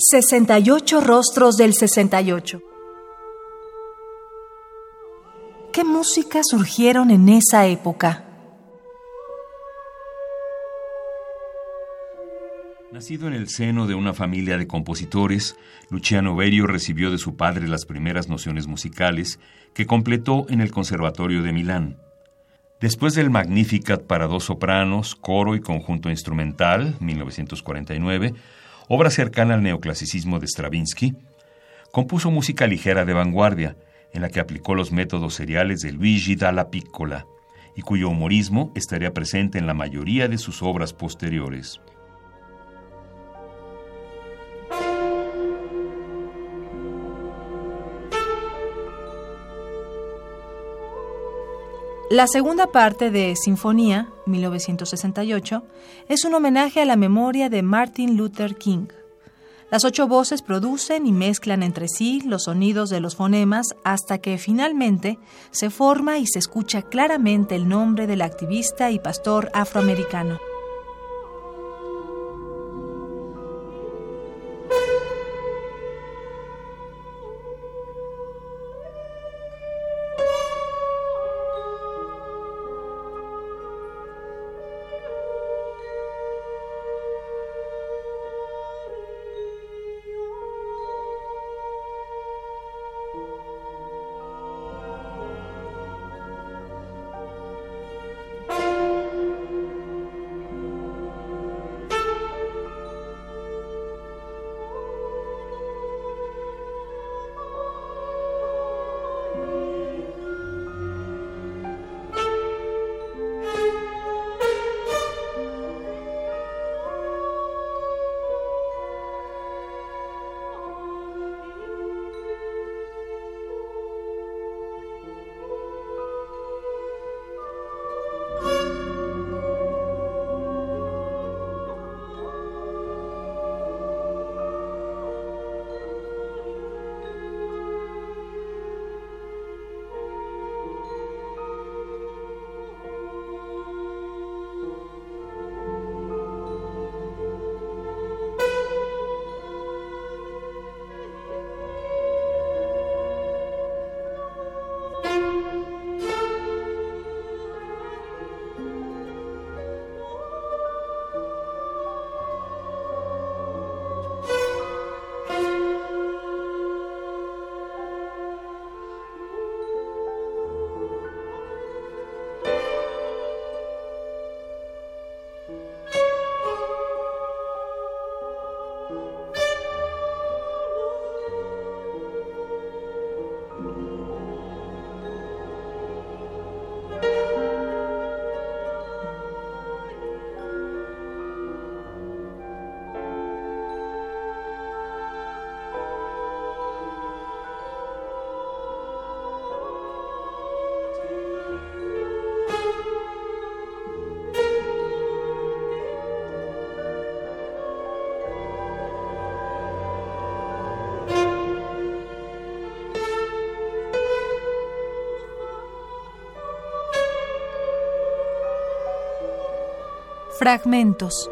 68 rostros del 68. ¿Qué música surgieron en esa época? Nacido en el seno de una familia de compositores, Luciano Berio recibió de su padre las primeras nociones musicales que completó en el Conservatorio de Milán. Después del Magnificat para dos sopranos, coro y conjunto instrumental, 1949, obra cercana al neoclasicismo de Stravinsky, compuso música ligera de vanguardia, en la que aplicó los métodos seriales de Luigi Dalla Piccola, y cuyo humorismo estaría presente en la mayoría de sus obras posteriores. La segunda parte de Sinfonía, 1968, es un homenaje a la memoria de Martin Luther King. Las ocho voces producen y mezclan entre sí los sonidos de los fonemas hasta que finalmente se forma y se escucha claramente el nombre del activista y pastor afroamericano. Fragmentos.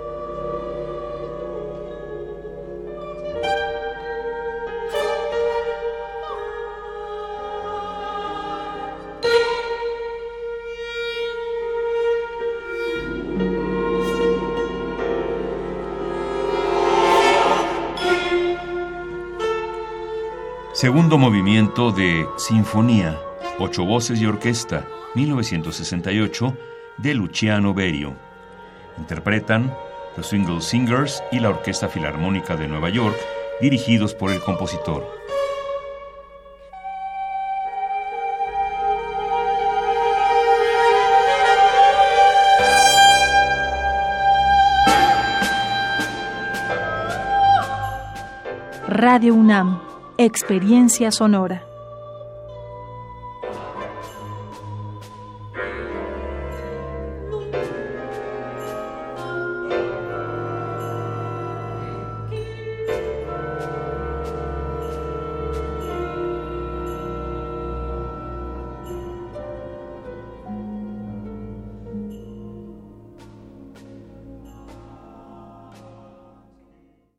Segundo movimiento de Sinfonía, ocho voces y orquesta, 1968, de Luciano Berio. Interpretan The Single Singers y la Orquesta Filarmónica de Nueva York, dirigidos por el compositor. Radio UNAM, Experiencia Sonora.